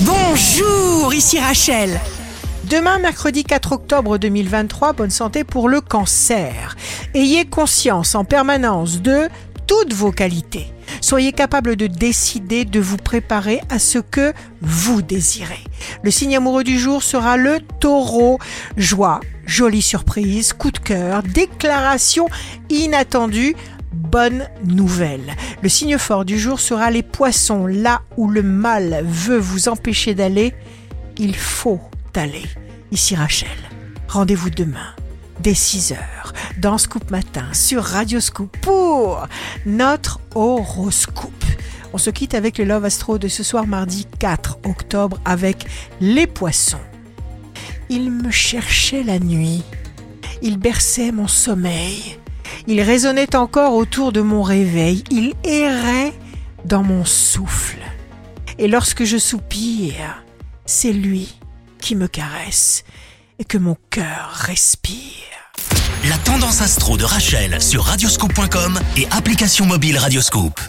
Bonjour, ici Rachel. Demain, mercredi 4 octobre 2023, bonne santé pour le cancer. Ayez conscience en permanence de toutes vos qualités. Soyez capable de décider de vous préparer à ce que vous désirez. Le signe amoureux du jour sera le taureau. Joie, jolie surprise, coup de cœur, déclaration inattendue, bonne nouvelle. Le signe fort du jour sera les poissons. Là où le mal veut vous empêcher d'aller, il faut aller. Ici Rachel. Rendez-vous demain dès 6h dans Scoop Matin sur Radio Scoop pour notre horoscope. On se quitte avec le Love Astro de ce soir mardi 4 octobre avec les poissons. Il me cherchait la nuit. Il berçait mon sommeil. Il résonnait encore autour de mon réveil. Il errait dans mon souffle. Et lorsque je soupire, c'est lui qui me caresse et que mon cœur respire. La tendance astro de Rachel sur radioscope.com et application mobile Radioscope.